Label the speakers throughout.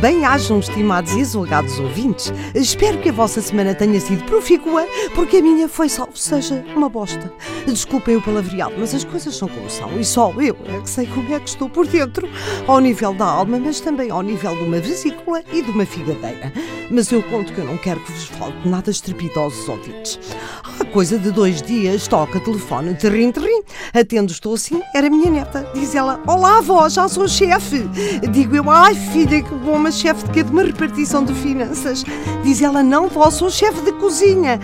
Speaker 1: Bem-ajam, estimados e exulgados ouvintes. Espero que a vossa semana tenha sido profícua, porque a minha foi, salvo seja, uma bosta. Desculpem o palavreado, mas as coisas são como são e só eu é que sei como é que estou por dentro, ao nível da alma, mas também ao nível de uma vesícula e de uma figadeira. Mas eu conto que eu não quero que vos fale de nada estrepitosos ouvintes. Coisa de dois dias, toca telefone, terrim, terrim. Atendo, estou assim, era minha neta. Diz ela: Olá, avó, já sou chefe. Digo eu: Ai, filha, que bom, mas chefe de quê? De uma repartição de finanças. Diz ela: Não, vó, sou chefe de cozinha.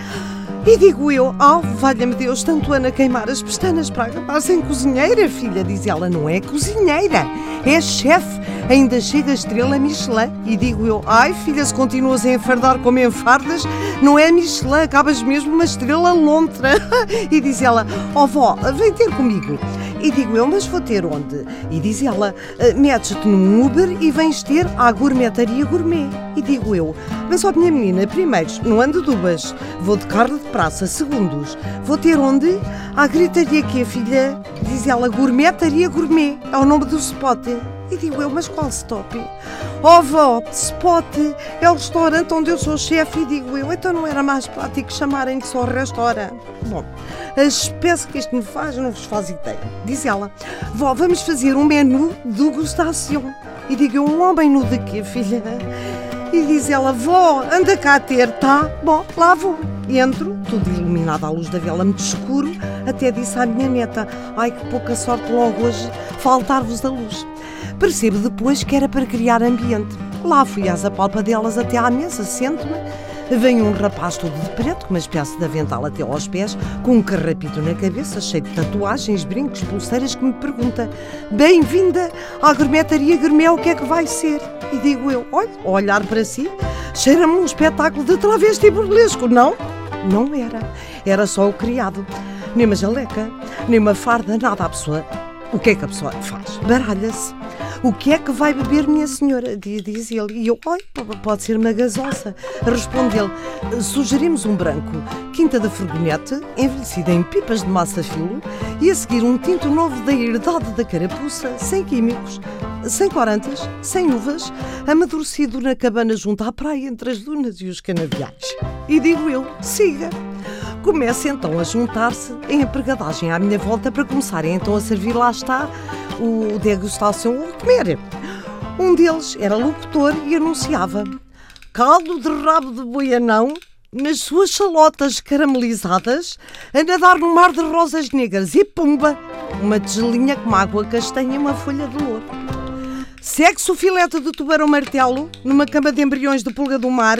Speaker 1: E digo eu, oh, valha-me Deus, tanto Ana queimar as pestanas para acabar sem cozinheira, filha. Diz ela, não é cozinheira, é chefe. Ainda chega a estrela Michelin. E digo eu, ai filha, se continuas a enfardar como enfardas, não é Michelin, acabas mesmo uma estrela lontra. e diz ela, oh vó, vem ter comigo. E digo eu, mas vou ter onde? E diz ela, metes-te num Uber e vens ter à gourmetaria gourmet. E digo eu, mas ó minha menina, primeiro, não ando dubas, vou de carne de praça, segundos, vou ter onde? À gritaria que a filha, diz ela, gourmetaria gourmet, é o nome do spot. E digo eu, mas qual stop? Oh vó, spot, é o restaurante onde eu sou chefe. E digo eu, então não era mais prático chamarem de só restaurante? Bom, a espécie que isto me faz não vos faz ideia. Diz ela, vó, vamos fazer um menu de degustação. E digo eu, um homem nu de quê, filha? E diz ela, vó, anda cá ter, tá? Bom, lá vou. Entro, tudo iluminado à luz da vela, muito escuro, até disse à minha neta, ai que pouca sorte logo hoje faltar-vos a luz. Percebo depois que era para criar ambiente. Lá fui às apalpadelas até à mesa, sento-me. Vem um rapaz todo de preto, com uma espécie de avental até aos pés, com um carrapito na cabeça, cheio de tatuagens, brincos, pulseiras, que me pergunta: Bem-vinda à gourmetaria gourmet, o que é que vai ser? E digo eu: Olha, olhar para si, cheira-me um espetáculo de travesti burlesco, não? Não era. Era só o criado. Nem uma jaleca, nem uma farda, nada a pessoa. O que é que a pessoa faz? Baralha-se. O que é que vai beber, minha senhora? Diz ele. E eu, oi, pode ser uma gasosa. Responde ele, sugerimos um branco, quinta da Furgonete, envelhecida em pipas de massa filo, e a seguir um tinto novo da herdade da carapuça, sem químicos, sem corantes, sem uvas, amadurecido na cabana junto à praia entre as dunas e os canaviais. E digo eu, siga. Começa então a juntar-se em empregadagem à minha volta para começarem então a servir, lá está, o degustação ou comer. Um deles era locutor e anunciava caldo de rabo de boianão nas suas chalotas caramelizadas a nadar no mar de rosas negras e pumba, uma tigelinha com água castanha e uma folha de louro. Segue-se o filete de tubarão martelo numa cama de embriões de pulga do mar,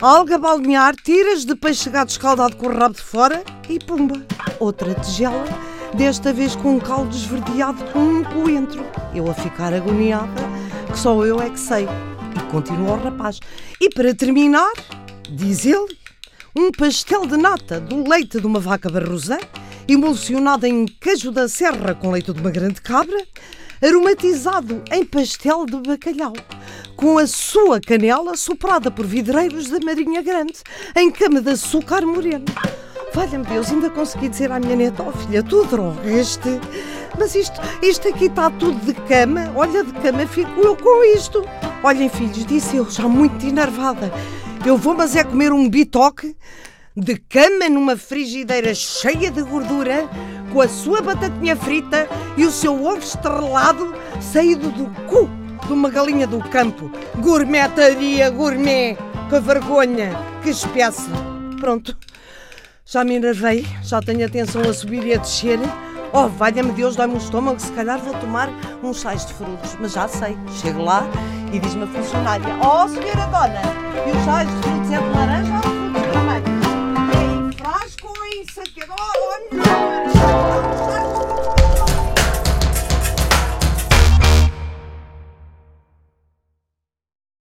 Speaker 1: alga balnear, tiras de peixe gato escaldado com o rabo de fora e pumba, outra tigela desta vez com um caldo esverdeado com um coentro. Eu a ficar agoniada, que só eu é que sei. E continua o rapaz. E para terminar, diz ele, um pastel de nata do leite de uma vaca barrosã, emulsionado em queijo da serra com leite de uma grande cabra, aromatizado em pastel de bacalhau, com a sua canela soprada por vidreiros da Marinha Grande, em cama de açúcar moreno. Valha-me Deus, ainda consegui dizer à minha neta, oh filha, tu droga este. Mas isto, isto aqui está tudo de cama. Olha, de cama fico eu com isto. Olhem, filhos, disse eu, já muito enervada. Eu vou, mas é comer um bitoque de cama numa frigideira cheia de gordura, com a sua batatinha frita e o seu ovo estrelado saído do cu de uma galinha do campo. Gourmetaria gourmet. Que vergonha, que espécie. Pronto. Já me enervei, já tenho a tensão a subir e a descer. Oh, valha-me Deus, dói-me o estômago, se calhar vou tomar uns sais de frutos. Mas já sei, chego lá e diz-me a funcionária: Oh, senhora dona, e os sais de frutos é de laranja